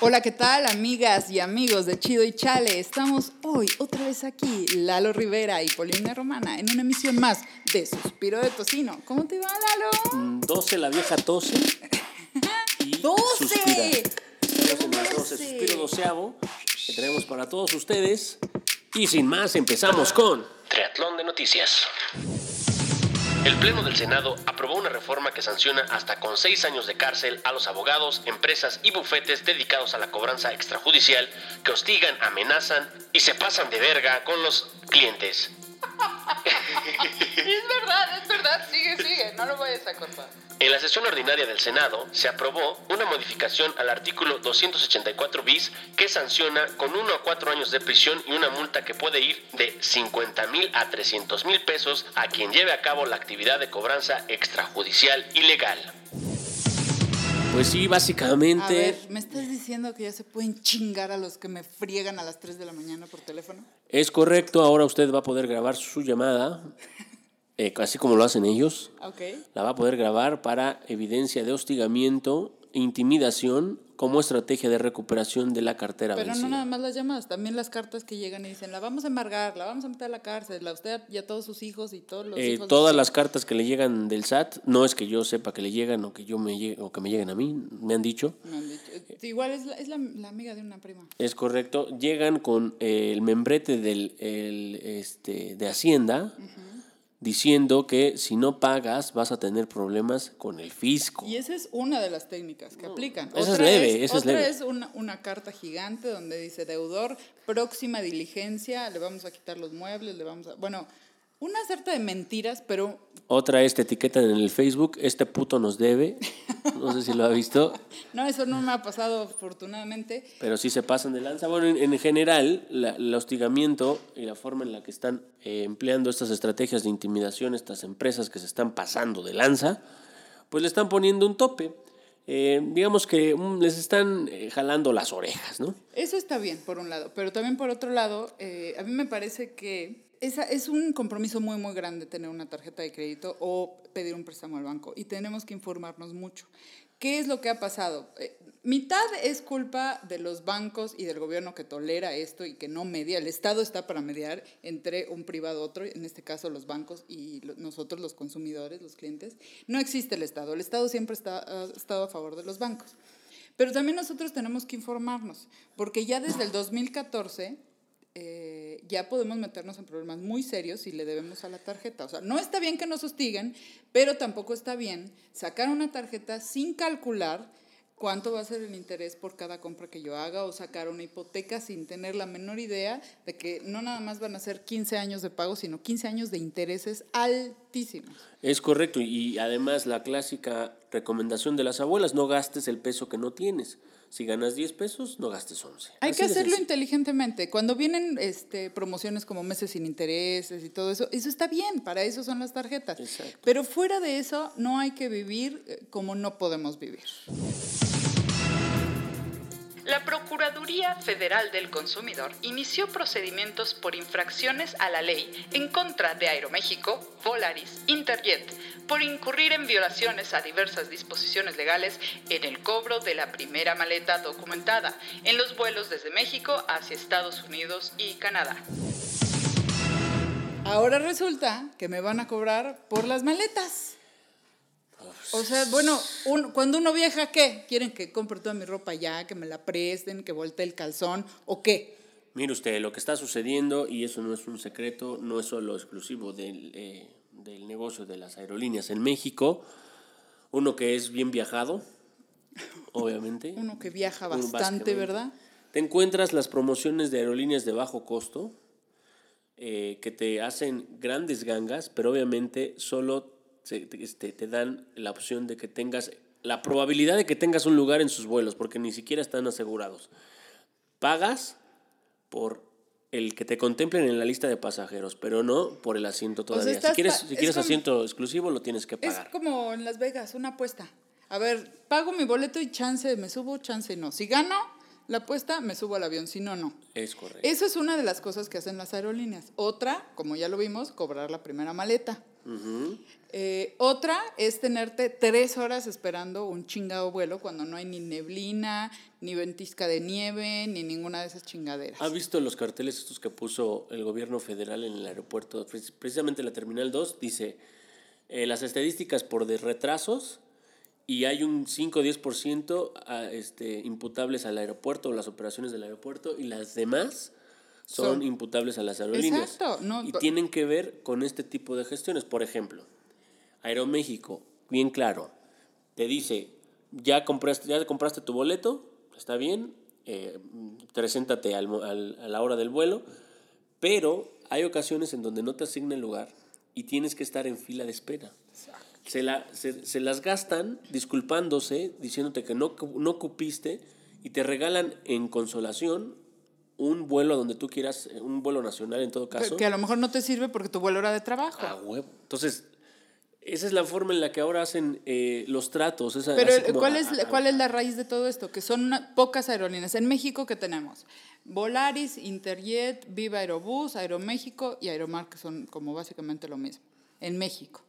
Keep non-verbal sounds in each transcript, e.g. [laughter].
Hola, ¿qué tal, amigas y amigos de Chido y Chale? Estamos hoy otra vez aquí, Lalo Rivera y Polina Romana, en una emisión más de Suspiro de Tocino. ¿Cómo te va, Lalo? 12 la vieja tose. [laughs] y ¡Doce! suspira. Estamos en el 12, ¡Doce! suspiro doceavo, que traemos para todos ustedes. Y sin más, empezamos con Triatlón de Noticias. El Pleno del Senado aprobó una reforma que sanciona hasta con seis años de cárcel a los abogados, empresas y bufetes dedicados a la cobranza extrajudicial que hostigan, amenazan y se pasan de verga con los clientes. Es verdad, es verdad, sigue, sigue, no lo vayas a cortar. En la sesión ordinaria del Senado se aprobó una modificación al artículo 284 bis que sanciona con 1 a 4 años de prisión y una multa que puede ir de 50 mil a 300 mil pesos a quien lleve a cabo la actividad de cobranza extrajudicial ilegal. Pues sí, A básicamente ver, ¿me estás diciendo que ya se pueden chingar a los que me friegan a las 3 de la mañana por teléfono? Es correcto, ahora usted va a poder grabar su llamada, eh, así como lo hacen ellos. La va a poder grabar para evidencia de hostigamiento, intimidación, como estrategia de recuperación de la cartera Pero no nada más las llamadas, también las cartas que llegan y dicen, la vamos a embargar, la vamos a meter a la cárcel, a usted y a todos sus hijos y todos los Eh, hijos todas las cartas que le llegan del SAT, no es que yo sepa que le llegan o que yo me llegue- o que me lleguen a mí, me han dicho. Me han Igual es, la, es la, la amiga de una prima. Es correcto, llegan con eh, el membrete del el, este, de Hacienda diciendo que si no pagas vas a tener problemas con el fisco. Y esa es una de las técnicas que aplican. esa es leve, esa es otra leve. es una, una carta gigante donde dice deudor, próxima diligencia, le vamos a quitar los muebles, le vamos a... Bueno, una sarta de mentiras, pero Otra es te etiquetan en el Facebook, este puto nos debe, no sé si lo ha visto, [laughs] no, eso no me ha pasado afortunadamente. pero sí se pasan de lanza. Bueno, en, en general, la- el hostigamiento y la forma en la que están eh, empleando estas estrategias de intimidación, estas empresas que se están pasando de lanza, pues le están poniendo un tope. Eh, digamos que mm, les están eh, jalando las orejas, ¿no? Eso está bien, por un lado, pero también por otro lado, a mí me parece que esa es un compromiso muy, muy grande tener una tarjeta de crédito o pedir un préstamo al banco y tenemos que informarnos mucho. ¿Qué es lo que ha pasado? Eh, mitad es culpa de los bancos y del gobierno que tolera esto y que no media. El Estado está para mediar entre un privado otro, en este caso los bancos y nosotros los consumidores, los clientes. No existe el Estado. El Estado siempre está, ha estado a favor de los bancos. Pero también nosotros tenemos que informarnos, porque ya desde el 2014 eh, ya podemos meternos en problemas muy serios si le debemos a la tarjeta. O sea, no está bien que nos hostiguen, pero tampoco está bien sacar una tarjeta sin calcular cuánto va a ser el interés por cada compra que yo haga o sacar una hipoteca sin tener la menor idea de que no nada más van a ser 15 años de pago, sino 15 años de intereses altísimos. Es correcto, y además la clásica recomendación de las abuelas, no gastes el peso que no tienes. Si ganas 10 pesos, no gastes 11. Hay Así que hacerlo sencillo. inteligentemente. Cuando vienen este, promociones como meses sin intereses y todo eso, eso está bien, para eso son las tarjetas. Exacto. Pero fuera de eso, no hay que vivir eh, como no podemos vivir. La Procuraduría Federal del Consumidor inició procedimientos por infracciones a la ley en contra de Aeroméxico, Volaris, Interjet, por incurrir en violaciones a diversas disposiciones legales en el cobro de la primera maleta documentada en los vuelos desde México hacia Estados Unidos y Canadá. Ahora resulta que me van a cobrar por las maletas. O sea, bueno, un- cuando uno viaja, ¿qué? ¿Quieren que compre toda mi ropa ya, que me la presten, que voltee el calzón o qué? Mire usted, lo que está sucediendo, y eso no es un secreto, no es solo exclusivo del, eh, del negocio de las aerolíneas en México. Uno que es bien viajado, [laughs] obviamente. Uno que viaja bastante. ¿verdad? Te encuentras las promociones de aerolíneas de bajo costo eh, que te hacen grandes gangas, pero obviamente solo se- te, este, te dan la opción de que tengas la probabilidad de que tengas un lugar en sus vuelos, porque ni siquiera están asegurados. Pagas por el que te contemplen en la lista de pasajeros, pero no por el asiento todavía. si quieres, si es quieres como- asiento exclusivo, lo tienes que Es pagar. como en Las Vegas, una apuesta. A ver, pago mi boleto y chance, me subo, chance no. Si gano la apuesta, me subo al avión, si no, no. Es correcto. Eso es una de las cosas que hacen las aerolíneas. Otra, como ya lo vimos, cobrar la primera maleta. Eh, otra es tenerte tres horas esperando un chingado vuelo cuando no hay ni neblina, ni ventisca de nieve, ni ninguna de esas chingaderas. ¿Ha visto los carteles estos que puso el gobierno federal en el aeropuerto? Pre- Precisamente la Terminal 2 dice eh, las estadísticas por de retrasos y hay un 5 o 10% a, este, imputables al aeropuerto o las operaciones del aeropuerto y las demás son, Son- imputables a las aerolíneas. Exacto, no, y tienen que ver con este tipo de gestiones. Por ejemplo, Aeroméxico, bien claro, te dice, ya compraste, ya compraste tu boleto, está bien, eh, preséntate al al- a la hora del vuelo, pero hay ocasiones en donde no te asigna el lugar y tienes que estar en fila de espera. Se, la, se, se las gastan disculpándose, diciéndote que no, no cupiste y te regalan en consolación un vuelo a donde tú quieras, eh, un vuelo nacional en todo caso. Que a lo mejor no te sirve porque tu vuelo era de trabajo. A huevo. Entonces, esa es la forma en la que ahora hacen eh, los tratos. esa- Pero como ¿cuál es, a- ¿cuál es la raíz de todo esto? Que son una- pocas aerolíneas. En México, ¿qué tenemos? Volaris, Interjet, Viva Aerobús, Aeroméxico y Aeromar, que son como básicamente lo mismo. En México.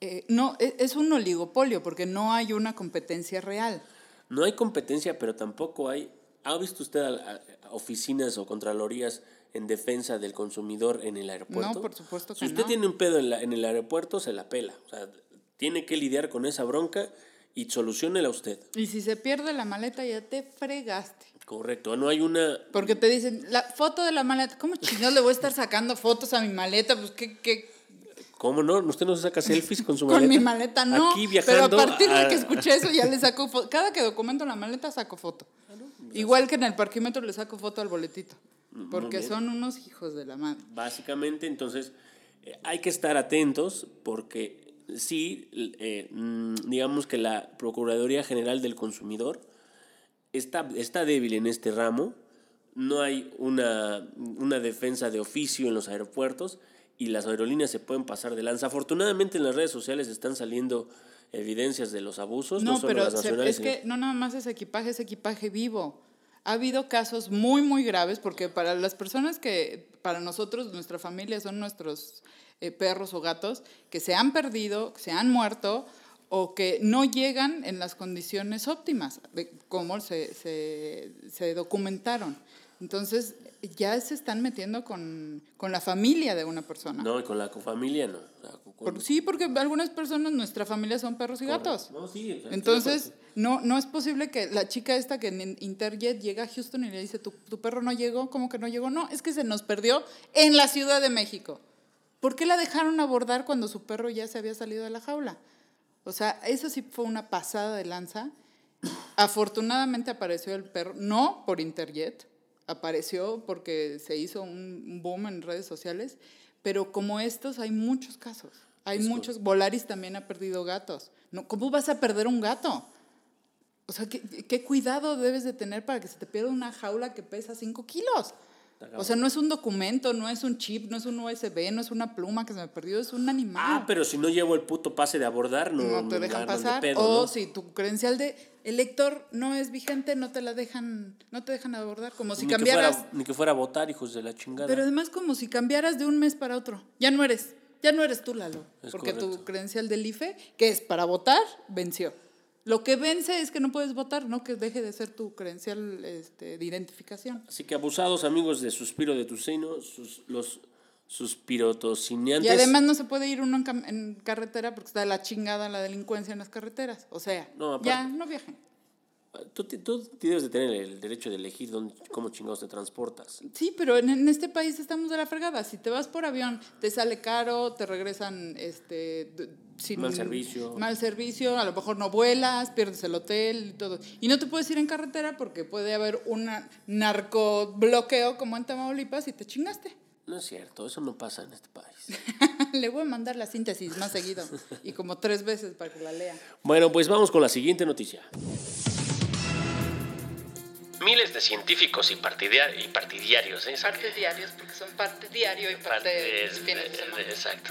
Eh, no, e- es un oligopolio porque no hay una competencia real. No hay competencia, pero tampoco hay... ¿Ha visto usted a- a- a oficinas o contralorías en defensa del consumidor en el aeropuerto? No, por supuesto Si que usted no. tiene un pedo en, la- en el aeropuerto, se la pela. O sea, tiene que lidiar con esa bronca y solucionela usted. Y si se pierde la maleta, ya te fregaste. Correcto. No hay una... Porque te dicen, la foto de la maleta, ¿cómo chingados le voy a estar sacando fotos a mi maleta? Pues qué, qué, ¿Cómo no? ¿Usted no se saca selfies con su Con maleta? mi maleta no. Aquí pero viajando a partir de que escuché eso ya le saco foto. Cada que documento la maleta saco foto. Igual que en el parquímetro le saco foto al boletito. Porque son unos hijos de la madre. Básicamente, entonces, eh, hay que estar atentos porque sí, eh, mm, digamos que la Procuraduría General del Consumidor está, está débil en este ramo, no hay una, una defensa de oficio en los aeropuertos y las aerolíneas se pueden pasar de lanza. Afortunadamente en las redes sociales están saliendo evidencias de los abusos, no, No, solo pero las se- nacionales. es que no nada más es equipaje, es equipaje vivo. Ha habido casos muy, muy graves porque para las personas que, para nosotros, nuestra familia son nuestros eh, perros o gatos, que se han perdido, que se han muerto o que no llegan en las condiciones óptimas, de cómo se, se, se documentaron. Entonces, ya se están metiendo con, con la familia de una persona. No, y con la familia no. Con- Por- sí, porque algunas personas, nuestra familia son perros y gatos. No, sí, Entonces, no, no es posible que la chica esta que en Interjet llega a Houston y le dice, ¿Tu, tu perro no llegó, ¿cómo que no llegó? No, es que se nos perdió en la Ciudad de México. ¿Por qué la dejaron abordar cuando su perro ya se había salido de la jaula? O sea, eso sí fue una pasada de lanza. Afortunadamente apareció el perro, no por Interjet, apareció porque se hizo un boom en redes sociales, pero como estos hay muchos casos. Hay muchos. Volaris también ha perdido gatos. No, ¿Cómo vas a perder un gato? O sea, ¿qué, qué cuidado debes de tener para que se te pierda una jaula que pesa 5 kilos? O sea, no es un documento, no es un chip, no es un USB, no es una pluma que se me perdió, es un animal. Ah, pero si no llevo el puto pase de abordar, no, no te dejan pasar. pedo, o ¿no? si tu credencial de elector no es vigente, no te la dejan, no te dejan abordar. Como si ni, cambiaras. que fuera, ni que fuera a votar, hijos de la chingada. Pero además como si cambiaras de un mes para otro. Ya no eres, ya no eres tú, Lalo. Es porque tu credencial del IFE, que es para votar, venció. Lo que vence es que no puedes votar, no que deje de ser tu credencial este, de identificación. Así que abusados, amigos de Suspiro de tu seno, sus, los suspirotocineantes. Y además no se puede ir uno en, en carretera porque está de la chingada la delincuencia en las carreteras. O sea, No, ya no viajen. Tú, tú debes de tener el derecho de elegir dónde, cómo chingados te transportas. Sí, pero en, en este país estamos de la fregada. Si te vas por avión, te sale caro, te regresan este, sin Mal servicio. Mal servicio, a lo mejor no vuelas, pierdes el hotel y todo. Y no te puedes ir en carretera porque puede haber un narcobloqueo como en Tamaulipas y te chingaste. No es cierto, eso no pasa en este país. [laughs] Le voy a mandar la síntesis más seguido y como tres veces para que la lea. Bueno, pues vamos con la siguiente noticia. Miles de científicos y, partidia- y partidarios, ¿eh? Parte diarios porque son parte diario y parte, Parte- fines de semana. Exacto.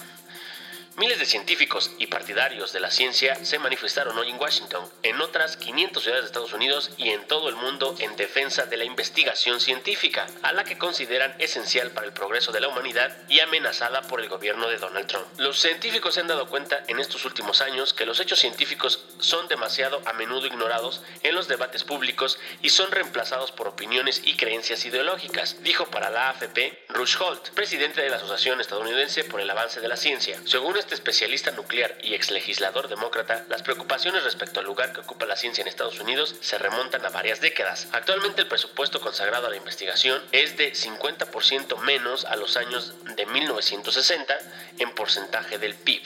Miles de científicos y partidarios de la ciencia se manifestaron hoy en Washington, en otras 500 ciudades de Estados Unidos y en todo el mundo en defensa de la investigación científica, a la que consideran esencial para el progreso de la humanidad y amenazada por el gobierno de Donald Trump. Los científicos se han dado cuenta en estos últimos años que los hechos científicos son demasiado a menudo ignorados en los debates públicos y son reemplazados por opiniones y creencias ideológicas, dijo para la AFP Rush Holt, presidente de la Asociación Estadounidense por el Avance de la Ciencia. Según este especialista nuclear y exlegislador demócrata, las preocupaciones respecto al lugar que ocupa la ciencia en Estados Unidos se remontan a varias décadas. Actualmente el presupuesto consagrado a la investigación es de 50% menos a los años de 1960 en porcentaje del PIB.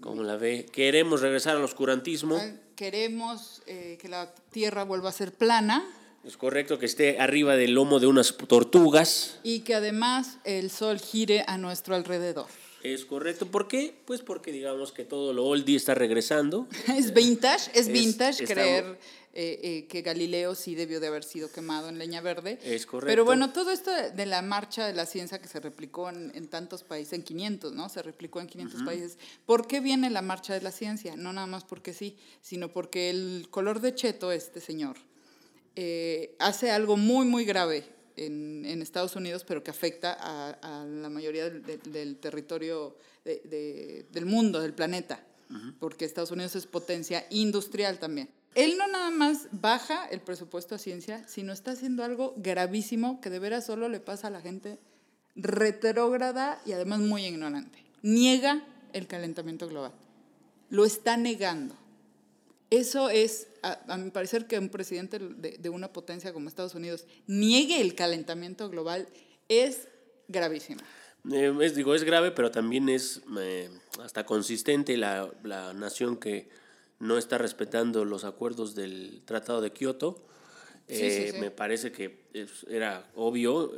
¿Cómo la ve? Queremos regresar al oscurantismo. Queremos eh, que la Tierra vuelva a ser plana. Es correcto que esté arriba del lomo de unas tortugas. Y que además el sol gire a nuestro alrededor. Es correcto. ¿Por qué? Pues porque digamos que todo lo oldie está regresando. [laughs] es vintage, es vintage creer eh, eh, que Galileo sí debió de haber sido quemado en leña verde. Es correcto. Pero bueno, todo esto de la marcha de la ciencia que se replicó en, tantos países, en 500, ¿no? Se replicó en 500 países. ¿Por qué viene la marcha de la ciencia? No nada más porque sí, sino porque el color de cheto, este señor, eh, hace algo muy, muy grave en, en, Estados Unidos, pero que afecta a, a la mayoría del, territorio de, del mundo, del planeta, porque Estados Unidos es potencia industrial también. Él no nada más baja el presupuesto a ciencia, sino está haciendo algo gravísimo que de veras solo le pasa a la gente retrógrada y además muy ignorante. Niega el calentamiento global. Lo está negando. Eso es, a, mi parecer, que un presidente de, una potencia como Estados Unidos niegue el calentamiento global es gravísimo. Eh, es, digo, es grave, pero también es eh, hasta consistente la, la, nación que no está respetando los acuerdos del Tratado de Kioto. Eh, me parece que era obvio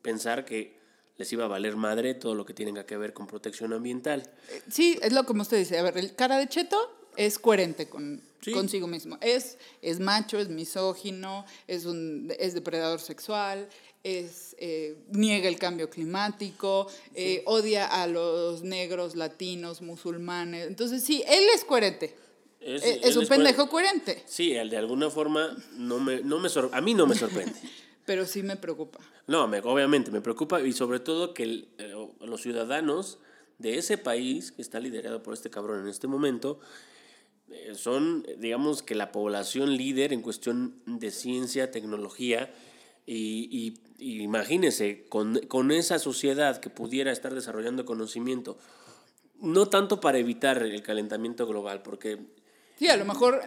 pensar que les iba a valer madre todo lo que tenga que ver con protección ambiental. Sí, es lo como usted dice. A ver, el cara de cheto es coherente con, consigo mismo. Es, es macho, es misógino, es, un, es depredador sexual, es, eh, niega el cambio climático, eh, odia a los negros, latinos, musulmanes. Entonces, sí, él es coherente. Es, eh, un pendejo coherente. Sí, de alguna forma no me, no me a mí no me sorprende. [laughs] Pero sí me preocupa. No, me, obviamente me preocupa y sobre todo que los ciudadanos de ese país que está liderado por este cabrón en este momento son, digamos, que la población líder en cuestión de ciencia, tecnología, y, y, imagínense, con, con, esa sociedad que pudiera estar desarrollando conocimiento, no tanto para evitar el calentamiento global, porque... Sí, a lo mejor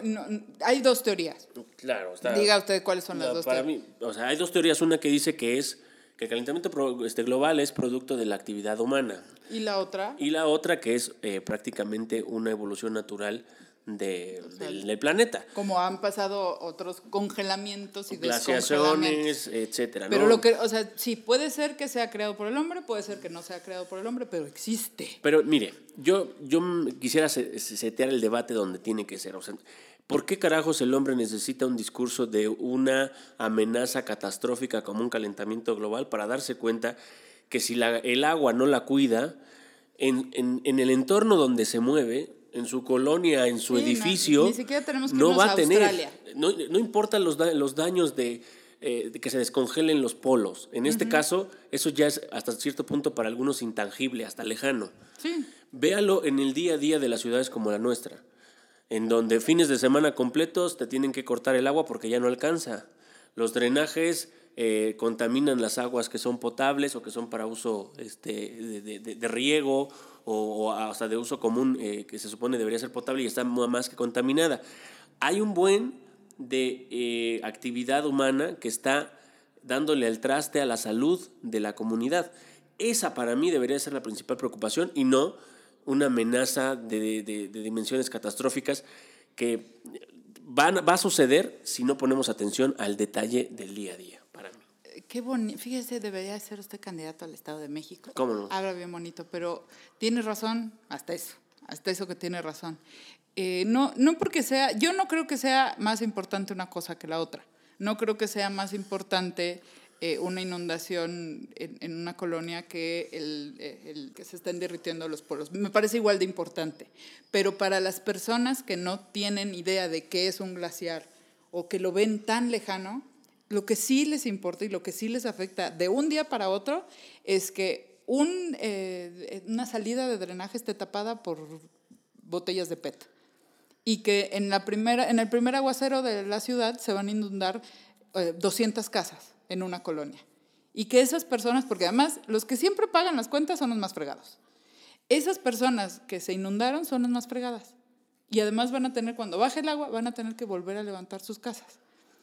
hay dos teorías. Claro. Diga usted cuáles son las dos para Mí, o sea, hay dos teorías. Una que dice que es que el calentamiento este, global es producto de la actividad humana. ¿Y la otra? Y la otra que es eh, prácticamente una evolución natural de, del, planeta. Como han pasado otros congelamientos y Glaciaciones, etcétera. Pero lo que, o sea, sí, puede ser que sea creado por el hombre, puede ser que no sea creado por el hombre, pero existe. Pero mire, yo, yo quisiera setear el debate donde tiene que ser. O sea, ¿por qué carajos el hombre necesita un discurso de una amenaza catastrófica como un calentamiento global para darse cuenta que si la, el agua no la cuida, en, en, en el entorno donde se mueve, en su colonia, en su edificio, no, ni siquiera tenemos que no va a, tener, no, no importan los, los daños de, eh, que se descongelen los polos. En este caso, eso ya es hasta cierto punto para algunos intangible, hasta lejano. Sí. Véalo en el día a día de las ciudades como la nuestra, en donde fines de semana completos te tienen que cortar el agua porque ya no alcanza. Los drenajes eh, contaminan las aguas que son potables o que son para uso este, de, de, de riego o, hasta de uso común eh, que se supone debería ser potable y está más que contaminada. Hay un buen de eh, actividad humana que está dándole el traste a la salud de la comunidad. Esa para mí debería ser la principal preocupación y no una amenaza de, de, de dimensiones catastróficas que van, va a suceder si no ponemos atención al detalle del día a día. Qué bonito. Fíjese, debería ser usted candidato al Estado de México. ¿Cómo no? Habla bien bonito, pero tiene razón, hasta eso, hasta eso que tiene razón. Eh, no, no porque sea, yo no creo que sea más importante una cosa que la otra. No creo que sea más importante eh, una inundación en, en, una colonia que el, eh, el, que se estén derritiendo los polos. Me parece igual de importante. Pero para las personas que no tienen idea de qué es un glaciar o que lo ven tan lejano, lo que sí les importa y lo que sí les afecta de un día para otro es que eh, una salida de drenaje esté tapada por botellas de PET y que en, la primera, en el primer aguacero de la ciudad se van a inundar 200 eh, casas en una colonia. Y que esas personas, porque además los que siempre pagan las cuentas son los más fregados. Esas personas que se inundaron son las más fregadas. Y además van a tener, cuando baje el agua, van a tener que volver a levantar sus casas.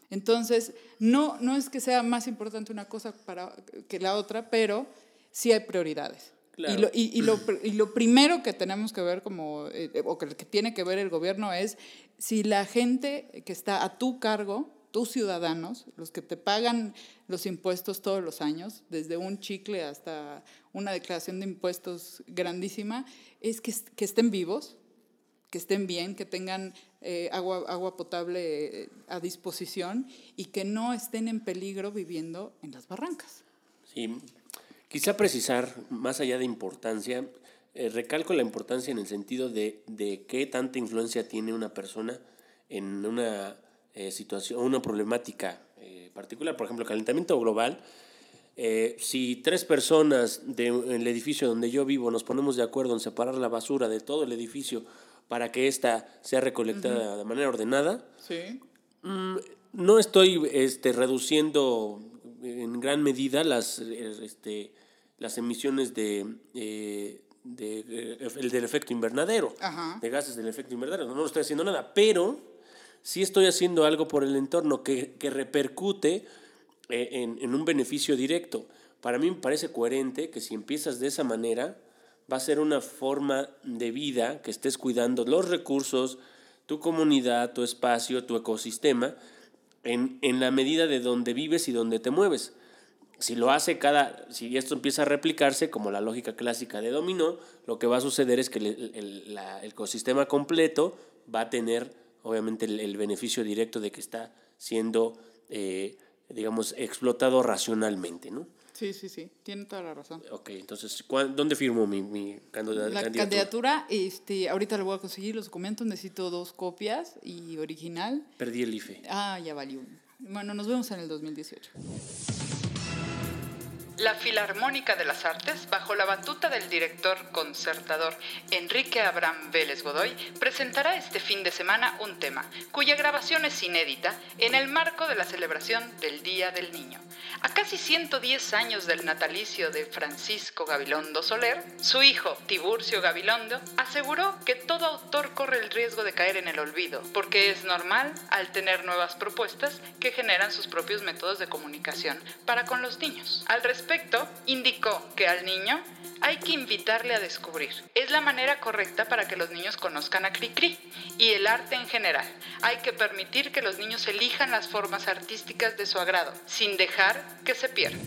Entonces, no, no es que sea más importante una cosa para, que la otra, pero sí hay prioridades. Y, lo, y, lo, y, lo, primero que tenemos que ver como, eh, o que, que tiene que ver el gobierno es si la gente que está a tu cargo, tus ciudadanos, los que te pagan los impuestos todos los años, desde un chicle hasta una declaración de impuestos grandísima, es que, que estén vivos, que estén bien, que tengan eh, agua, agua potable eh, a disposición y que no estén en peligro viviendo en las barrancas. Sí, quizá precisar, más allá de importancia, eh, recalco la importancia en el sentido de, de, qué tanta influencia tiene una persona en una situación, una problemática particular, por ejemplo, calentamiento global. si tres personas del edificio donde yo vivo nos ponemos de acuerdo en separar la basura de todo el edificio para que ésta sea recolectada de manera ordenada. Sí. Mm, no estoy este, reduciendo en gran medida las, este, las emisiones de, eh, de, eh, el del efecto invernadero, de gases del efecto invernadero. No, no estoy haciendo nada, pero sí estoy haciendo algo por el entorno que, que repercute eh, en, en un beneficio directo. Para mí me parece coherente que si empiezas de esa manera, va a ser una forma de vida que estés cuidando los recursos, tu comunidad, tu espacio, tu ecosistema, en, en la medida de donde vives y donde te mueves. Si lo hace cada, si esto empieza a replicarse como la lógica clásica de dominó, lo que va a suceder es que el, el, ecosistema completo va a tener obviamente el, beneficio directo de que está siendo, eh, digamos, explotado racionalmente, ¿no? Sí, sí, sí, tiene toda la razón. Ok, entonces, ¿dónde firmo mi, mi candidatura? La candidatura, este, ahorita lo voy a conseguir los documentos, necesito dos copias y original. Perdí el IFE. Ah, ya valió. Bueno, nos vemos en el 2018. La Filarmónica de las Artes, bajo la batuta del director concertador Enrique Abraham Vélez Godoy, presentará este fin de semana un tema, cuya grabación es inédita en el marco de la celebración del Día del Niño. A casi 110 años del natalicio de Francisco Gabilondo Soler, su hijo, Tiburcio Gabilondo, aseguró que todo autor corre el riesgo de caer en el olvido, porque es normal al tener nuevas propuestas que generan sus propios métodos de comunicación para con los niños. Al respecto, indicó que al niño hay que invitarle a descubrir. Es la manera correcta para que los niños conozcan a Cricri y el arte en general. Hay que permitir que los niños elijan las formas artísticas de su agrado, sin dejar que se pierdan.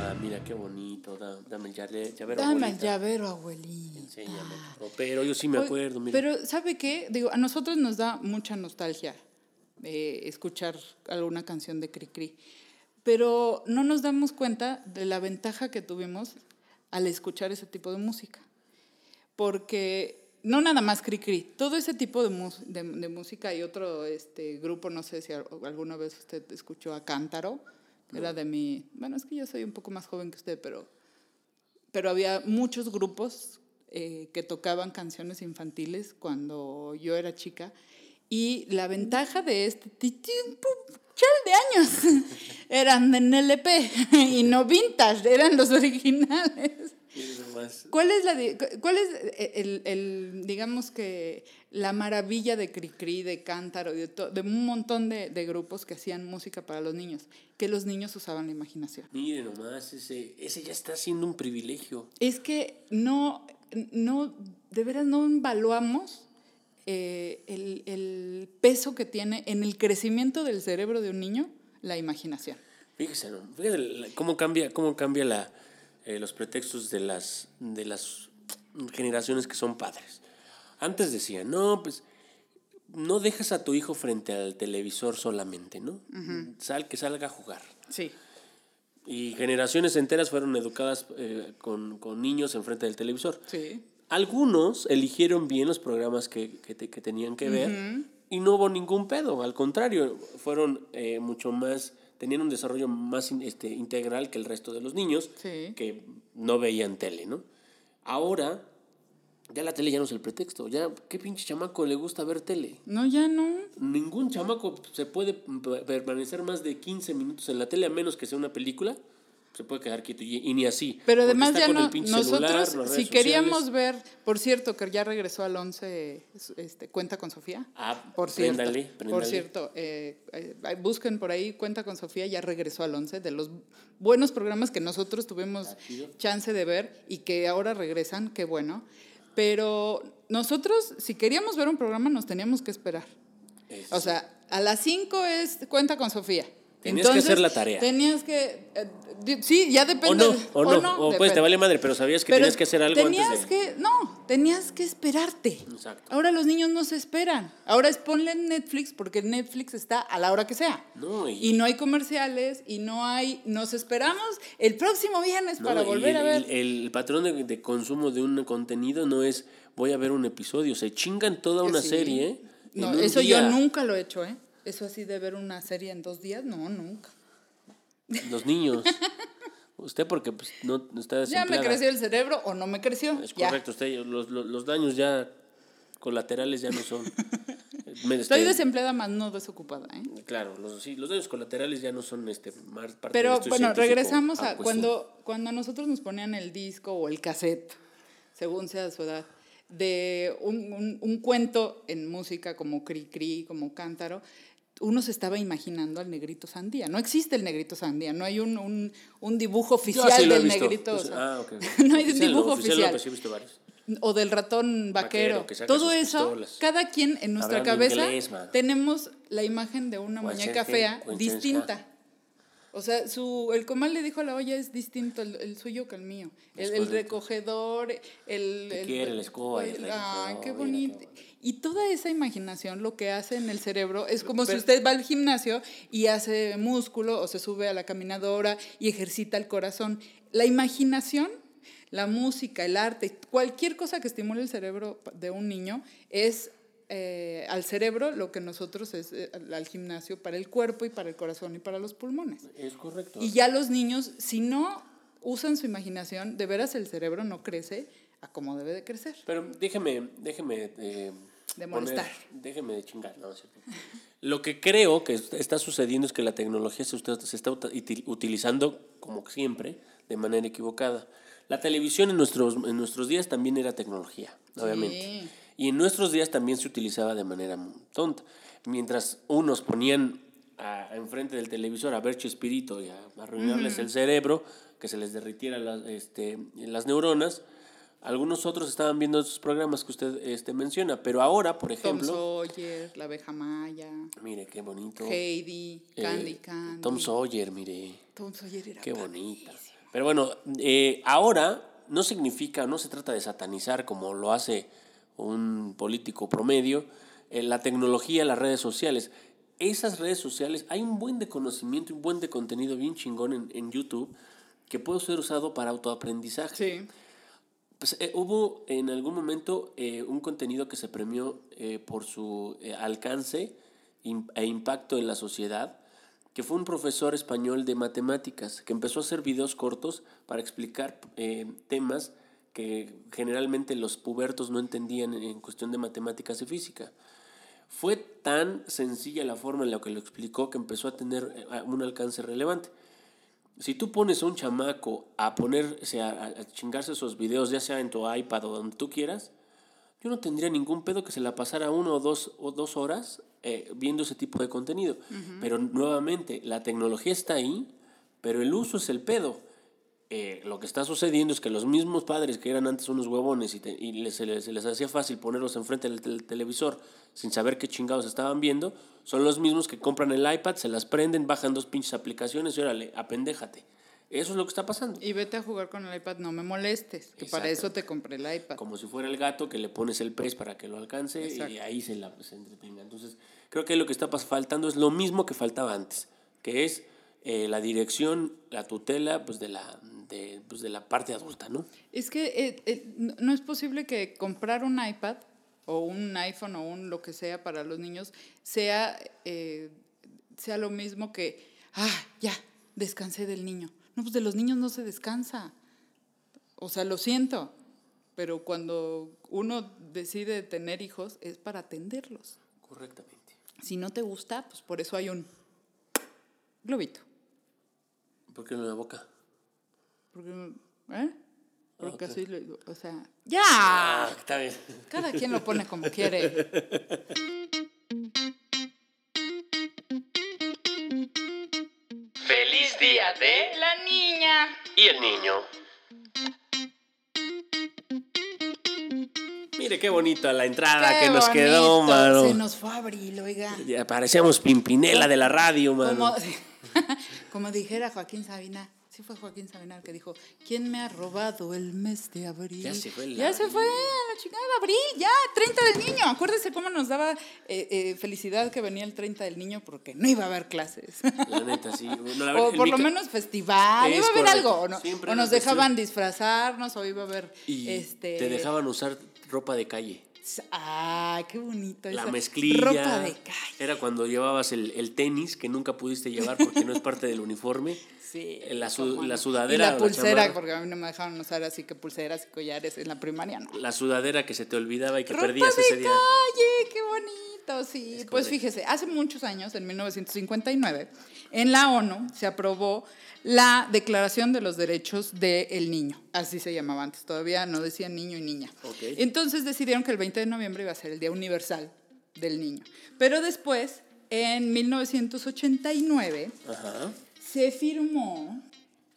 Ah, mira qué bonito. Dame el llavero, Dame el llavero, abuelita. Enséñame. Pero yo sí me acuerdo. Mira. Pero, ¿sabe qué? Digo, a nosotros nos da mucha nostalgia eh, escuchar alguna canción de Cricri pero no nos damos cuenta de la ventaja que tuvimos al escuchar ese tipo de música. Porque no nada más Cri Cri, todo ese tipo de, de, música y otro este, grupo, no sé si alguna vez usted escuchó a Cántaro, que era de mi, bueno, es que yo soy un poco más joven que usted, pero, pero había muchos grupos eh, que tocaban canciones infantiles cuando yo era chica. Y la ventaja de este chal de años. [laughs] Eran en LP [laughs] y no vintage, eran los originales. ¿Cuál es, la, cuál es el, el, digamos que, la maravilla de Cricri, de Cántaro, de, de un montón de, de, grupos que hacían música para los niños? Que los niños usaban la imaginación. Mire nomás, ese, ese ya está siendo un privilegio. Es que no, no, de veras no evaluamos eh, el, el, peso que tiene en el crecimiento del cerebro de un niño la imaginación. Fíjese, ¿no? Fíjese cómo cambia, cómo cambia la, eh, los pretextos de las, de las generaciones que son padres. Antes decían, no, pues no dejas a tu hijo frente al televisor solamente, ¿no? Sal, que salga a jugar. Sí. Y generaciones enteras fueron educadas eh, con, con niños enfrente del televisor. Sí. Algunos eligieron bien los programas que, que, te- que tenían que ver y no hubo ningún pedo. Al contrario, fueron eh, mucho más, tenían un desarrollo más in- este, integral que el resto de los niños Sí. que no veían tele, ¿no? Ahora, ya la tele ya no es el pretexto. Ya, ¿qué pinche chamaco le gusta ver tele? No, ya no. Ningún chamaco se puede permanecer más de 15 minutos en la tele a menos que sea una película. Se puede quedar quieto y, y ni así. Pero además ya no, pinche nosotros, celular, si queríamos ver, por cierto, que ya regresó al 11, este, Cuenta con Sofía. Ah, por cierto, préndale, por cierto, eh, eh, busquen por ahí Cuenta con Sofía, ya regresó al 11, de los buenos programas que nosotros tuvimos Ah, chance de ver y que ahora regresan, qué bueno. Pero nosotros, si queríamos ver un programa, nos teníamos que esperar. Es- O sea, a las 5 es Cuenta con Sofía. Tenías que hacer la tarea. Tenías que. eh, sí, ya o depende. no, o no, o pues te vale madre, pero sabías que Pero tenías que hacer algo tenías antes de... que, no, tenías que esperarte. Exacto. Ahora los niños no se esperan. Ahora es ponle en Netflix porque Netflix está a la hora que sea. No, y- y, no hay comerciales y no hay, nos esperamos el próximo viernes No, para volver el, a ver. El, el patrón de, de consumo de un contenido no es voy a ver un episodio, se chingan toda una Sí. serie. No, eso día. yo nunca lo he hecho, ¿eh? Eso así de ver una serie en dos días, no, nunca. Los niños. Usted porque pues, no no está [laughs] Ya me desempleada. creció el cerebro o no me creció. Es ya. correcto, usted, los, los, los daños ya colaterales ya no son. [laughs] Me- Estoy este, desempleada más no desocupada, ¿eh? Claro, los, sí, los daños colaterales ya no son este, mar- parte Pero bueno, regresamos a cuestión. cuando, cuando a nosotros nos ponían el disco o el cassette, según sea su edad, de un, un- un cuento en música como Cri Cri, como Cántaro, uno se estaba imaginando al negrito sandía. No existe el negrito sandía, no hay un, un, un dibujo oficial del visto. negrito. o Pues, sea, ah, [laughs] no hay un dibujo oficial. O del ratón vaquero. Todo eso, pistolas. cada quien en nuestra Hablando cabeza inglés, tenemos la imagen de una muñeca fea distinta. O sea, su, el comal le dijo a la olla es distinto el, el suyo que el mío. El, el recogedor, el... El- quiere escoba el el- Ay, qué bonito. qué bonito. Y toda esa imaginación lo que hace en el cerebro es como si usted va al gimnasio y hace músculo o se sube a la caminadora y ejercita el corazón. La imaginación, la música, el arte, cualquier cosa que estimule el cerebro de un niño es eh, al cerebro lo que nosotros es eh, al- al gimnasio para el cuerpo y para el corazón y para los pulmones. Es correcto. Y ya los niños, si no usan su imaginación, de veras el cerebro no crece a como debe de crecer. Pero déjeme, déjeme eh, De poner- molestar. déjeme de chingar, no. Lo que creo que est- está sucediendo es que la tecnología se, usted- se está utilizando, como siempre, de manera equivocada. La televisión en nuestros, en nuestros días también era tecnología, obviamente. Sí. Y en nuestros días también se utilizaba de manera tonta. Mientras unos ponían a- enfrente del televisor a ver Chespirito y a arruinarles el cerebro, que se les derritiera las, este, las neuronas, algunos otros estaban viendo esos programas que usted este, menciona. Pero ahora, por Tom ejemplo, Sawyer, La abeja maya, mire qué bonito. Heidi, eh, Candy Candy. Tom Sawyer, mire. Tom Sawyer era Qué bonita. Pero bueno, eh, ahora no significa, no se trata de satanizar como lo hace un político promedio, eh, la tecnología, las redes sociales. Esas redes sociales, hay un buen de conocimiento un buen de contenido bien chingón en, en YouTube que puede ser usado para autoaprendizaje. Sí. Pues, eh, hubo en algún momento eh, un contenido que se premió eh, por su eh, alcance e impacto en la sociedad, que fue un profesor español de matemáticas que empezó a hacer videos cortos para explicar eh, temas que generalmente los pubertos no entendían en cuestión de matemáticas y física. Fue tan sencilla la forma en la que lo explicó que empezó a tener un alcance relevante. Si tú pones a un chamaco a ponerse a, a- chingarse esos videos, ya sea en tu iPad o donde tú quieras, yo no tendría ningún pedo que se la pasara uno o dos, o dos horas eh, viendo ese tipo de contenido. Pero nuevamente, la tecnología está ahí, pero el uso es el pedo. Eh, lo que está sucediendo es que los mismos padres que eran antes unos huevones y, te- y les, se, les, se les hacía fácil ponerlos enfrente del tel- televisor sin saber qué chingados estaban viendo, son los mismos que compran el iPad, se las prenden, bajan dos pinches aplicaciones y órale, apendéjate. Eso es lo que está pasando. Y vete a jugar con el iPad, no me molestes, que para eso te compré el iPad. Como si fuera el gato que le pones el pez para que lo alcance Exacto. y ahí se, la, se entretenga. Entonces, creo que lo que está faltando es lo mismo que faltaba antes, que es eh, la dirección, la tutela, pues de la, de, pues de la parte adulta, ¿no? Es que eh, eh, no es posible que comprar un iPad o un iPhone o un lo que sea para los niños sea, sea lo mismo que, ah, ya, descansé del niño. No, pues de los niños no se descansa. O sea, lo siento, pero cuando uno decide tener hijos es para atenderlos. Correctamente. Si no te gusta, pues por eso hay un globito. ¿Por qué no en la boca? Porque, ¿eh? Porque ok. así lo digo. O sea, ¡ya! Ah, está bien. Cada quien lo pone como quiere. Feliz día de la niña. ¿Y el niño? Mire qué bonita la entrada Qué que nos quedó, bonito. mano. Se nos fue abril, oiga. Ya parecíamos Pimpinela de la radio, mano. Como, [laughs] como dijera Joaquín Sabina. Sí fue Joaquín Sabina el que dijo, ¿quién me ha robado el mes de abril? Ya se fue el Ya se fue la chingada de abril, ya, 30 del niño. Acuérdese cómo nos daba eh, eh, felicidad que venía el 30 del niño porque no iba a haber clases. La neta, sí. [laughs] No, la o por lo menos festival, Es iba a haber correcto. algo, o, no- o nos dejaban disfrazarnos, o iba a haber Y este te dejaban usar ropa de calle. Ay, qué bonito. La esa mezclilla. Ropa de calle. Era cuando llevabas el, el tenis que nunca pudiste llevar porque no es parte del uniforme. Sí. La, su- la sudadera. Y la pulsera, porque a mí no me dejaron usar así que pulseras y collares en la primaria, ¿no? La sudadera que se te olvidaba y que Ropa perdías ese día. calle, qué bonito, sí. Es pues correcto. fíjese, hace muchos años, en 1959, en la ONU se aprobó la Declaración de los Derechos del Niño. Así se llamaba antes, todavía no decían niño y niña. Entonces decidieron que el 20 de noviembre iba a ser el Día Universal del Niño. Pero después, en 1989, Ajá. se firmó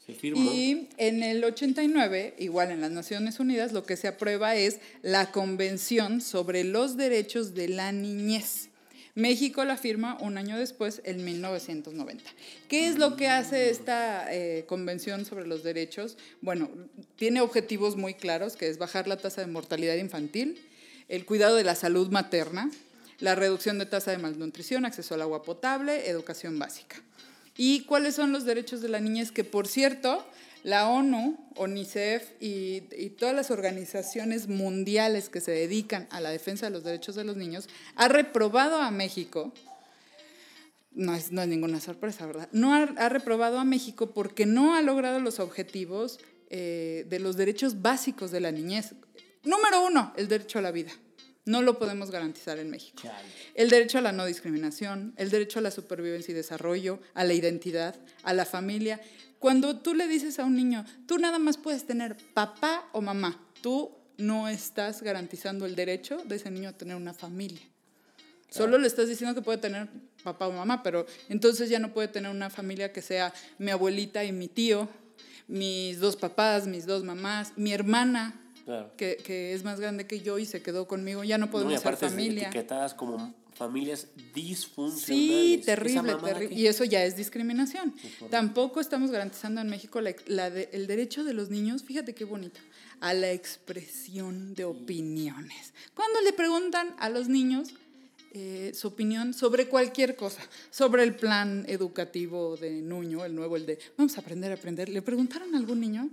Y en el 89, igual en las Naciones Unidas, lo que se aprueba es la Convención sobre los Derechos de la Niñez. México la firma un año después, en 1990. ¿Qué es lo que hace esta eh, Convención sobre los Derechos? Bueno, tiene objetivos muy claros, que es bajar la tasa de mortalidad infantil, el cuidado de la salud materna, la reducción de tasa de malnutrición, acceso al agua potable, educación básica. ¿Y cuáles son los derechos de la niñez? Que por cierto, la ONU, UNICEF y, todas las organizaciones mundiales que se dedican a la defensa de los derechos de los niños ha reprobado a México. No es, no es ninguna sorpresa, ¿verdad? No ha, ha reprobado a México porque no ha logrado los objetivos eh, de los derechos básicos de la niñez. Número uno, el derecho a la vida. No lo podemos garantizar en México. El derecho a la no discriminación, el derecho a la supervivencia y desarrollo, a la identidad, a la familia. Cuando tú le dices a un niño, tú nada más puedes tener papá o mamá, tú no estás garantizando el derecho de ese niño a tener una familia. Solo le estás diciendo que puede tener papá o mamá, pero entonces ya no puede tener una familia que sea mi abuelita y mi tío, mis dos papás, mis dos mamás, mi hermana, Claro. que, que es más grande que yo y se quedó conmigo, ya no No, podemos y ser aparte familia. etiquetadas como familias disfuncionales. Sí, terrible, terrible. Y eso ya es discriminación. Tampoco estamos garantizando en México la- la de- el derecho de los niños, fíjate qué bonito, a la expresión de opiniones. Cuando le preguntan a los niños eh, su opinión sobre cualquier cosa, sobre el plan educativo de Nuño, el nuevo, el de vamos a aprender a aprender, ¿le preguntaron a algún niño?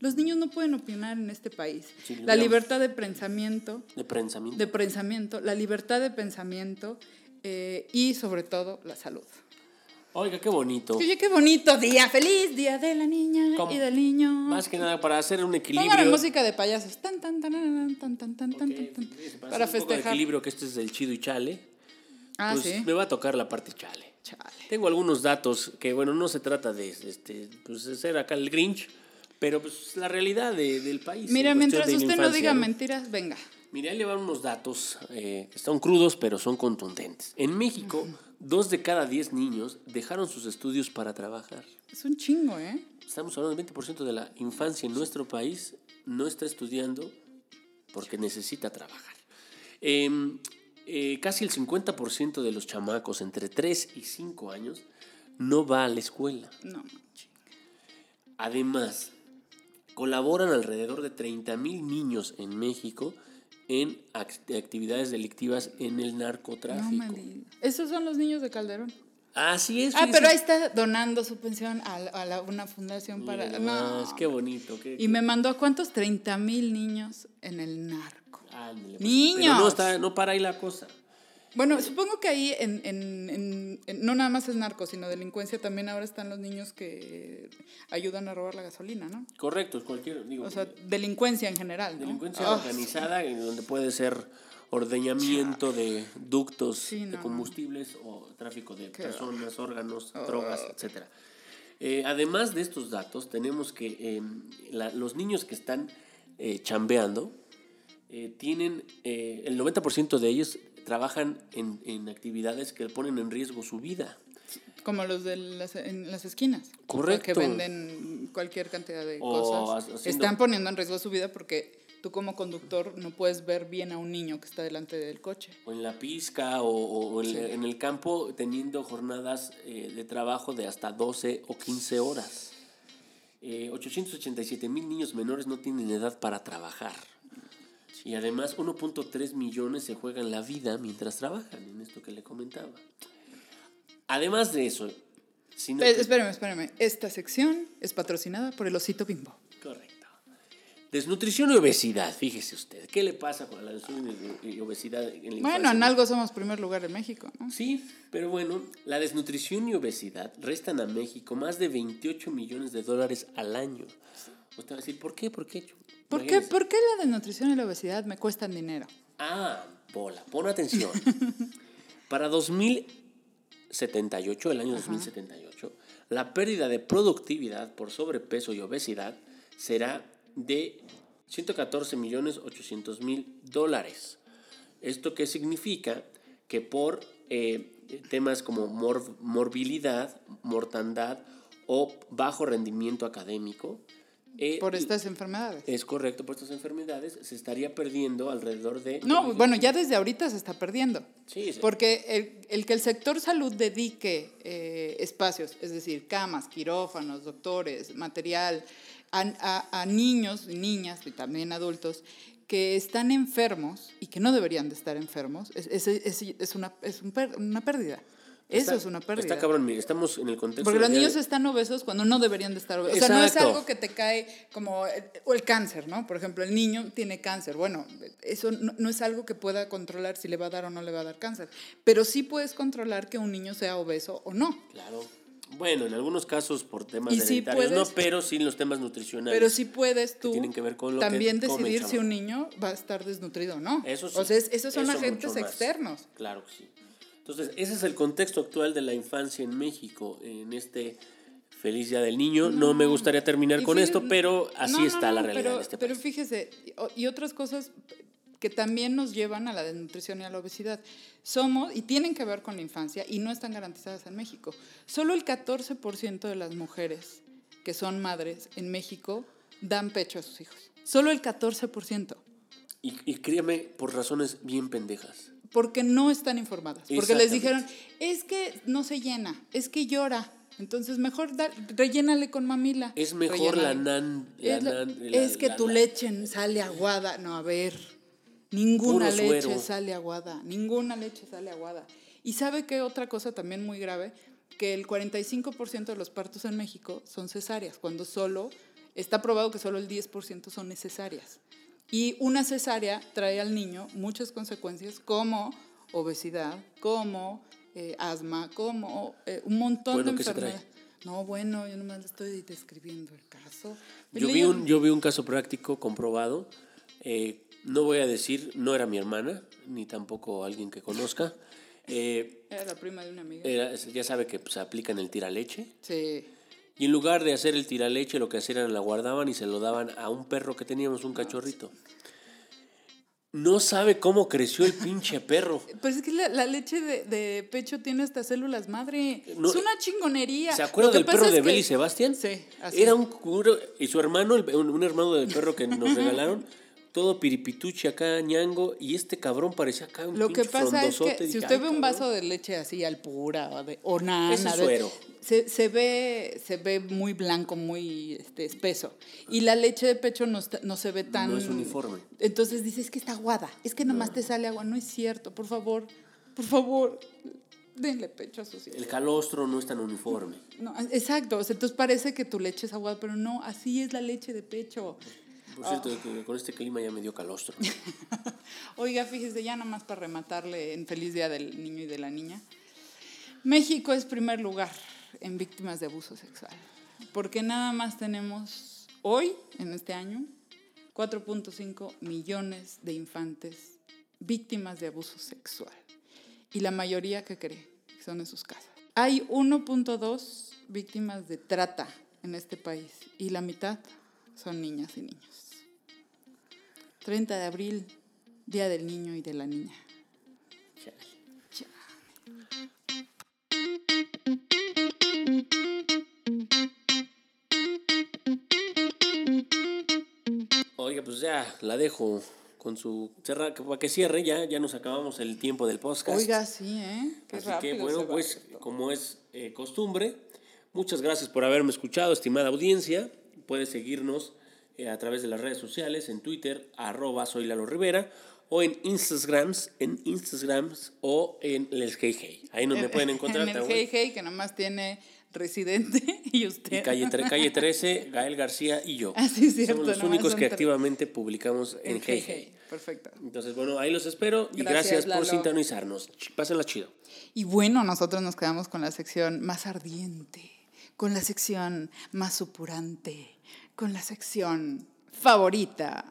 Los niños no pueden opinar en este país. Sí, la digamos. libertad de pensamiento, De pensamiento. de pensamiento, la libertad de pensamiento eh, y sobre todo la salud. Oiga, qué bonito. Oye, qué bonito día, feliz día de la niña ¿Cómo? y del niño. Más que nada para hacer un equilibrio. Póngame música de payasos. Tan, tan, tan, tan, tan, tan, tan, tan, para Para hacer un poco de festejar. equilibrio, que este es del chido y chale. Ah, pues sí. me va a tocar la parte chale. Chale. Tengo algunos datos que, bueno, no se trata de, este, pues, de ser acá el Grinch, pero pues la realidad de- del país. Mira, mientras usted no diga mentiras, venga. Mira, ahí le van unos datos eh, que son crudos, pero son contundentes. En México, dos de cada diez niños dejaron sus estudios para trabajar. Es un chingo, ¿eh? Estamos hablando del 20% de la infancia en nuestro país no está estudiando porque necesita trabajar. Em, eh, casi el 50% de los chamacos entre 3 y 5 años no va a la escuela. No. Además, colaboran alrededor de 30 mil niños en México en act- actividades delictivas en el no narcotráfico. digas. Esos son los niños de Calderón. Así es. Ah, pero ahí está donando su pensión a, la- a la- una fundación para... Mira No. nomás, qué bonito. qué- Y me mandó a cuántos? 30 mil niños en el narco. Ándale, pues. Niños. Pero no, está, no para ahí la cosa. Bueno, supongo que ahí en, en- en- en- no nada más es narco, sino delincuencia, también ahora están los niños que ayudan a robar la gasolina, ¿no? Correcto, es cualquier. Digo, O sea, delincuencia en general, ¿no? delincuencia Ah, organizada, en donde puede ser ordeñamiento de ductos Sí, de no. combustibles o tráfico de Qué personas, órganos, Oh. drogas, etcétera. Eh, además de estos datos, tenemos que eh, la- los niños que están eh, chambeando eh, tienen, eh, el 90% de ellos trabajan en, en actividades que ponen en riesgo su vida. Como los de las, en las esquinas. Correcto. Que venden cualquier cantidad de O cosas. ha- haciendo- Están poniendo en riesgo su vida porque tú como conductor no puedes ver bien a un niño que está delante del coche. o en la pizca o, o- en, en el campo teniendo jornadas eh, de trabajo de hasta 12 o 15 horas. Eh, 887 mil niños menores no tienen edad para trabajar. Y además 1.3 millones se juegan la vida mientras trabajan, en esto que le comentaba. Además de eso, si no Eh, te- espérame, espérame. Esta sección es patrocinada por el osito bimbo. Correcto. Desnutrición y obesidad, fíjese usted. ¿Qué le pasa con la desnutrición y obesidad en la Bueno, en algo somos primer lugar en México, ¿no? Sí, pero bueno, la desnutrición y obesidad restan a México más de 28 millones de dólares al año. Usted va a decir, ¿por qué? ¿Por qué? ¿Por qué. ¿Por qué la desnutrición y la obesidad me cuestan dinero? Ah, bola, pon atención. [laughs] Para 2078, el año 2078, la pérdida de productividad por sobrepeso y obesidad será de 114 millones 800 mil dólares. ¿Esto qué significa? Que por eh, temas como mor- morbilidad, mortandad o bajo rendimiento académico, eh, Por estas enfermedades. es correcto, por estas enfermedades se estaría perdiendo alrededor de... No, bueno, ya desde ahorita se está perdiendo. Sí, sí. Porque el, el que el sector salud dedique eh, espacios, es decir, camas, quirófanos, doctores, material, a, a- a niños y niñas y también adultos que están enfermos y que no deberían de estar enfermos, es, es- es- es una, es un per- una pérdida. Eso Está- es una pérdida. Está cabrón, estamos en el contexto... Porque los niños de- están obesos cuando no deberían de estar obesos. O sea, no es algo que te cae como el, o el cáncer, ¿no? Por ejemplo, el niño tiene cáncer. Bueno, eso no, no es algo que pueda controlar si le va a dar o no le va a dar cáncer. Pero sí puedes controlar que un niño sea obeso o no. Claro. Bueno, en algunos casos por temas sí hereditarios, no, pero sí en los temas nutricionales. Pero sí puedes tú tienen que ver con lo que también come decidir si un niño va a estar desnutrido o no. Eso sí. O sea, es- esos son Eso agentes externos. Claro que sí. Entonces, ese es el contexto actual de la infancia en México, en este feliz Día del Niño. No, me gustaría terminar con fíjese- esto, pero así no, no, está la realidad pero, de este Pero país. fíjese, y- o- y otras cosas que también nos llevan a la desnutrición y a la obesidad. Somos, y tienen que ver con la infancia, y no están garantizadas en México. Solo el 14% de las mujeres que son madres en México dan pecho a sus hijos. Solo el 14%. Y, y créame, por razones bien pendejas. Porque no están informadas. Porque les dijeron, es que no se llena, es que llora. Entonces mejor da- rellénale con mamila. Es mejor la Rellénale. nan... la Es, la- nan- la- es que la- tu la- leche sale aguada. No, a ver. Ninguna Puro leche suero. sale aguada. Ninguna leche sale aguada. Y sabe que otra cosa también muy grave, que el 45% de los partos en México son cesáreas, cuando solo, está probado que solo el 10% son necesarias. Y una cesárea trae al niño muchas consecuencias como obesidad, como eh, asma, como eh, un montón Bueno, de ¿qué se enfermedades. No, bueno, yo nomás estoy describiendo el caso. Yo vi, un, yo vi un caso práctico comprobado. eh, no voy a decir, no era mi hermana, ni tampoco alguien que conozca. [laughs] Eh, Era la prima de una amiga. era- ya sabe que pues, aplican el tiraleche. Sí. Y en lugar de hacer el tiraleche, lo que hacían era la guardaban y se lo daban a un perro que teníamos, un cachorrito. No sabe cómo creció el pinche [laughs] perro. Pues es que la, la leche de, de pecho tiene hasta células madre. No, es una chingonería. ¿Se que del perro de que- Beli Sebastián? Sí, así. Era un curo. Y su hermano, un hermano del perro que nos [laughs] regalaron, todo piripituche acá, ñango. Y este cabrón parecía acá un Lo que pasa es que si usted "Ay, ve un cabrón". vaso de leche así al pura o, de, o nana, es de- suero. se, se ve, se ve muy blanco, muy este, espeso. Y la leche de pecho no, está- no se ve tan... No es uniforme. Entonces dice, es que está aguada, es que nomás te sale agua. No es cierto, por favor, por favor. denle pecho a sus hijos. El calostro no es tan uniforme. No, exacto, entonces parece que tu leche es aguada, pero no, así es la leche de pecho. Por cierto, que con este clima ya me dio calostro. [laughs] Oiga, fíjese, ya nada más para rematarle en feliz día del niño y de la niña. México es primer lugar en víctimas de abuso sexual, porque nada más tenemos hoy, en este año, 4.5 millones de infantes víctimas de abuso sexual. Y la mayoría que cree que son en sus casas. Hay 1.2 víctimas de trata en este país y la mitad son niñas y niños. 30 de abril, Día del Niño y de la Niña. Oiga, pues ya la dejo con su cerra para que cierre ya ya nos acabamos el tiempo del podcast. Oiga, sí, ¿eh? Qué Así que bueno, pues como es eh, costumbre, muchas gracias por haberme escuchado, estimada audiencia. Puedes seguirnos eh, a través de las redes sociales, en Twitter, arroba soy Lalo Rivera, o en Instagrams, en Instagrams o en el Hey Hey. Ahí nos me pueden encontrar. En el Hey. Hey, que nomás tiene residente [laughs] y usted. Y calle, calle 13, Gael García y yo. Ah, sí, es cierto, Somos los únicos que activamente publicamos en El Hey Hey. Perfecto. Entonces, bueno, ahí los espero y Gracias, gracias, por sintonizarnos. Pásenla chido. Y bueno, nosotros nos quedamos con la sección más ardiente, con la sección más supurante, con la sección favorita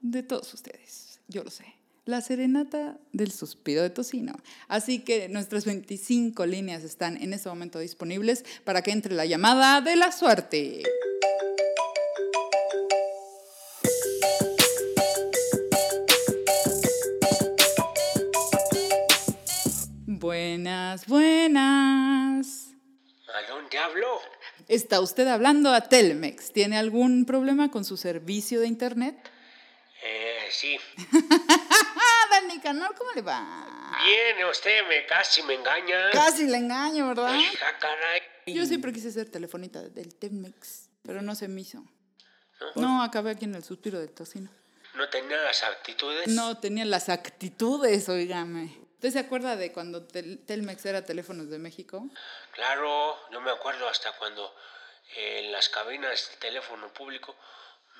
de todos ustedes. Yo lo sé. La serenata del suspiro de tocino. Así que nuestras 25 líneas están en este momento disponibles para que entre la llamada de la suerte. Buenas, buenas. ¿A dónde hablo? ¿Está usted hablando a Telmex? ¿Tiene algún problema con su servicio de internet? Eh, sí. [laughs] Dan Nicanor, ¿cómo le va? Bien, usted me casi me engaña. Casi le engaño, ¿verdad? Hija, caray. Yo siempre quise ser telefonita del Telmex, pero no se me hizo. No, acabé aquí en el suspiro del tocino. ¿No tenía las actitudes? No tenía las actitudes, oígame. ¿Usted se acuerda de cuando Tel- Telmex era Teléfonos de México? Claro, yo me acuerdo hasta cuando en las cabinas de teléfono público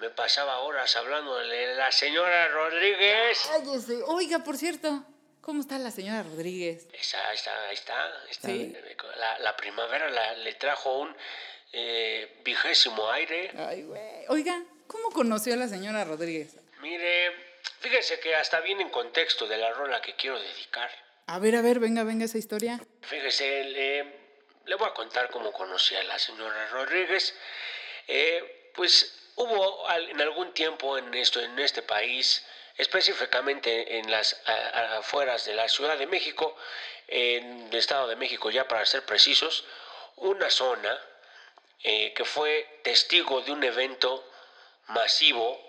me pasaba horas hablando de la señora Rodríguez. Cállese. Oiga, por cierto, ¿cómo está la señora Rodríguez? Esa, está, ahí está, está. Sí. La, la primavera la- le trajo un eh, vigésimo aire. Ay, güey. Oiga, ¿cómo conoció a la señora Rodríguez? Mire, fíjese que hasta viene en contexto de la rola que quiero dedicar. A ver, a ver, venga, venga esa historia. Fíjese, le, le voy a contar cómo conocí a la señora Rodríguez. Eh, pues hubo al- en algún tiempo en, esto, en este país, específicamente en las a- afueras de la Ciudad de México, en el Estado de México ya para ser precisos, una zona eh, que fue testigo de un evento masivo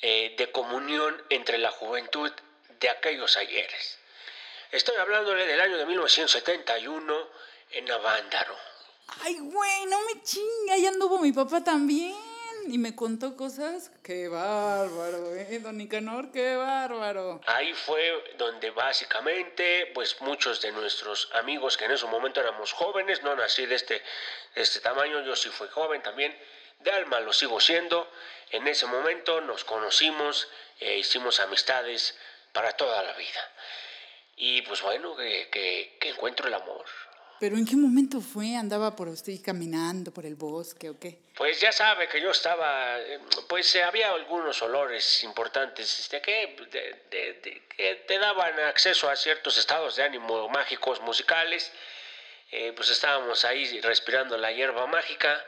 eh, de comunión entre la juventud de aquellos ayeres. Estoy hablándole del año de 1971 en Avándaro. Ay, güey, no me chinga, ya anduvo mi papá también. Y me contó cosas. Qué bárbaro, ¿eh? Don Nicanor, qué bárbaro. Ahí fue donde básicamente, pues muchos de nuestros amigos que en ese momento éramos jóvenes, no nací de este, de este tamaño, yo sí fui joven también, de alma lo sigo siendo. En ese momento nos conocimos, e hicimos amistades para toda la vida. Y pues bueno, que, que- que encuentro el amor. ¿Pero en qué momento fue? ¿Andaba por usted caminando por el bosque o qué? Pues ya sabe que yo estaba, eh, pues eh, había algunos olores importantes este, que, de- de- de- que te daban acceso a ciertos estados de ánimo mágicos, musicales. Eh, pues estábamos ahí respirando la hierba mágica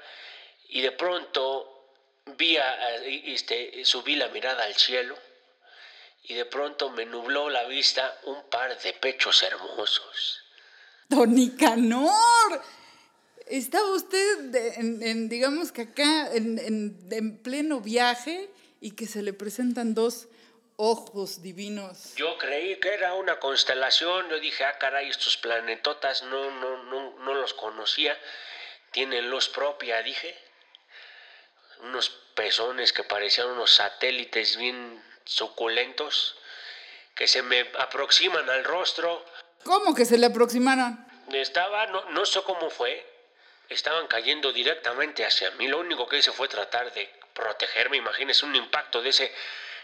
y de pronto vi a- este, subí la mirada al cielo y de pronto me nubló la vista un par de pechos hermosos. Don Nicanor. Estaba usted en, en, digamos que acá, en, en- en pleno viaje y que se le presentan dos ojos divinos. Yo creí que era una constelación, yo dije, ah, caray, estos planetotas no, no, no, no los conocía, tienen luz propia, dije. Unos pezones que parecían unos satélites bien suculentos, que se me aproximan al rostro. ¿Cómo que se le aproximaron? estaba, no, no sé cómo fue, estaban cayendo directamente hacia mí. Lo único que hice fue tratar de protegerme. Imagínense un impacto de, ese,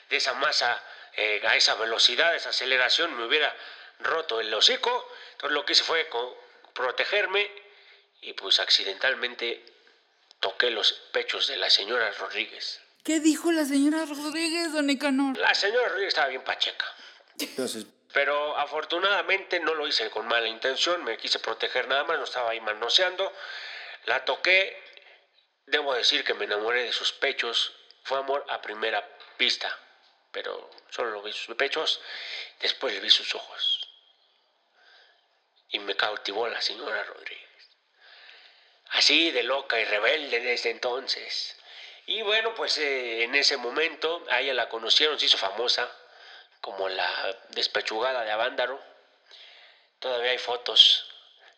de esa masa eh, a esa velocidad, esa aceleración, me hubiera roto el hocico. Entonces lo que hice fue protegerme y pues accidentalmente toqué los pechos de la señora Rodríguez. ¿Qué dijo la señora Rodríguez, don Nicanor? La señora Rodríguez estaba bien pacheca. Entonces, pero afortunadamente no lo hice con mala intención, me quise proteger nada más, no estaba ahí manoseando. La toqué, debo decir que me enamoré de sus pechos, fue amor a primera vista, pero solo vi sus pechos, después vi sus ojos. Y me cautivó la señora Rodríguez. Así de loca y rebelde desde entonces. Y bueno, pues eh, en ese momento a ella la conocieron, se hizo famosa como la despechugada de Avándaro. Todavía hay fotos.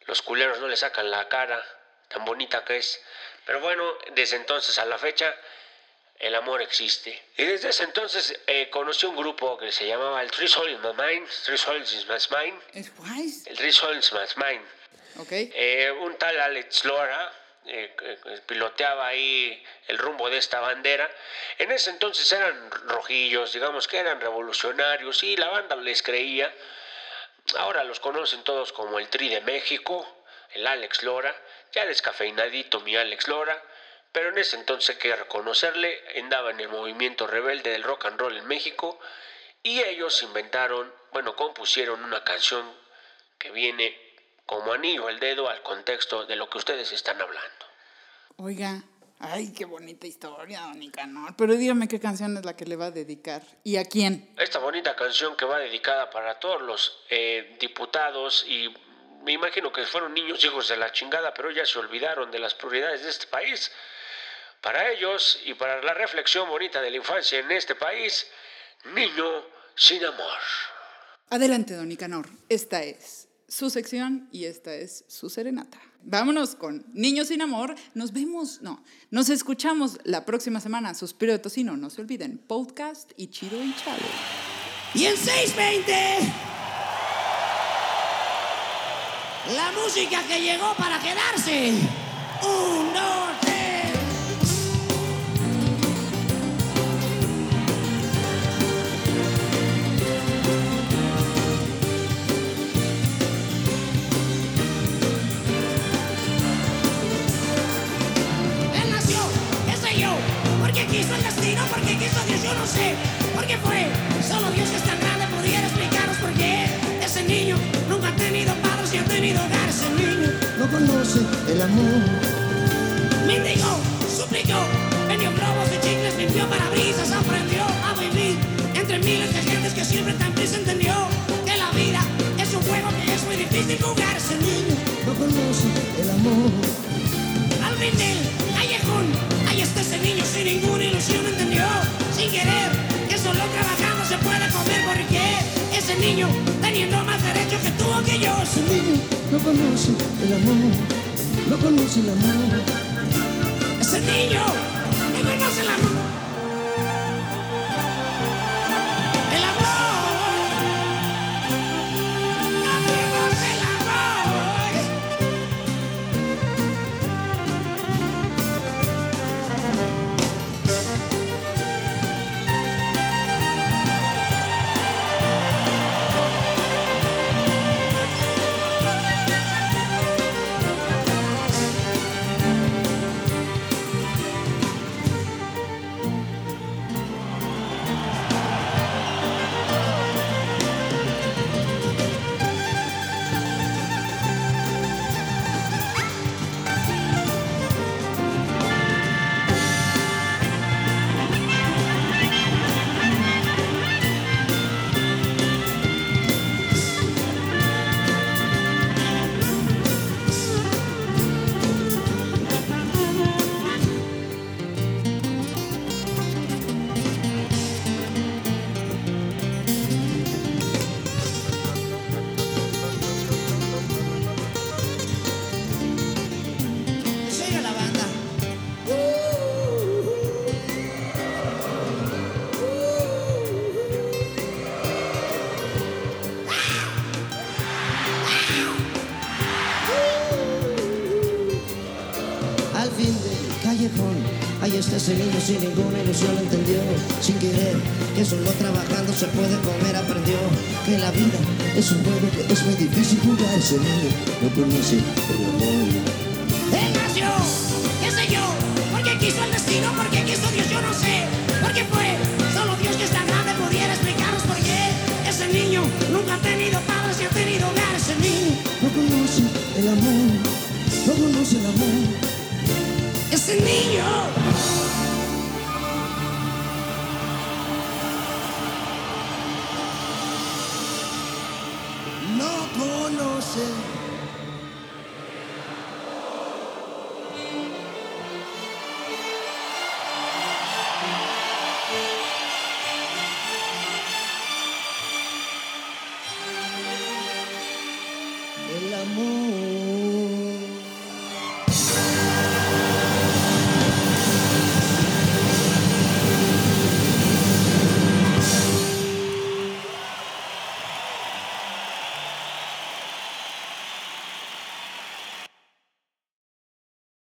Los culeros no le sacan la cara, tan bonita que es. Pero bueno, desde entonces a la fecha, el amor existe. Y desde ese entonces eh, conocí un grupo que se llamaba el Three Souls in My Mind. Three Souls in My Mind. El Three Souls in My Mind. Okay. Eh, un tal Alex Lora, eh, piloteaba ahí el rumbo de esta bandera. En ese entonces eran rojillos, digamos que eran revolucionarios y la banda les creía. Ahora los conocen todos como el Tri de México, el Alex Lora, ya descafeinadito mi Alex Lora, pero en ese entonces hay que reconocerle, andaba en el movimiento rebelde del rock and roll en México y ellos inventaron, bueno, compusieron una canción que viene como anillo al dedo al contexto de lo que ustedes están hablando. Oiga, ay, qué bonita historia, don Nicanor. Pero dígame qué canción es la que le va a dedicar y a quién. Esta bonita canción que va dedicada para todos los eh, diputados y me imagino que fueron niños hijos de la chingada, pero ya se olvidaron de las prioridades de este país. Para ellos y para la reflexión bonita de la infancia en este país, niño sin amor. Adelante, don Nicanor. Esta es su sección y esta es su serenata. Vámonos con Niños sin Amor. Nos vemos, no, nos escuchamos la próxima semana. Suspiro de Tocino, no se olviden, podcast y Chido y Chale. Y en 620, la música que llegó para quedarse. Un, dos, no sé por qué fue. Solo Dios es tan grande pudiera explicaros por qué. Ese niño nunca ha tenido padres y ha tenido hogar. Ese niño no conoce el amor. Mendigó, suplicó, vendió globos y chicles, limpió parabrisas, aprendió a vivir entre miles de gentes que siempre tan prisa entendió que la vida es un juego que es muy difícil jugar. Ese niño no conoce el amor. Callejón, ahí está ese niño sin ninguna ilusión entendió sin querer, que solo trabajando se puede comer porque ese niño teniendo más derechos que tú o que yo. Ese niño no conoce el amor, no conoce el amor. Ese niño no conoce el amor. Está niño sin ninguna ilusión entendió, sin querer, que solo trabajando se puede comer, aprendió que la vida es un juego que es muy difícil jugar, ese niño no conoce el amor. Él nació, qué sé yo, porque quiso el destino, porque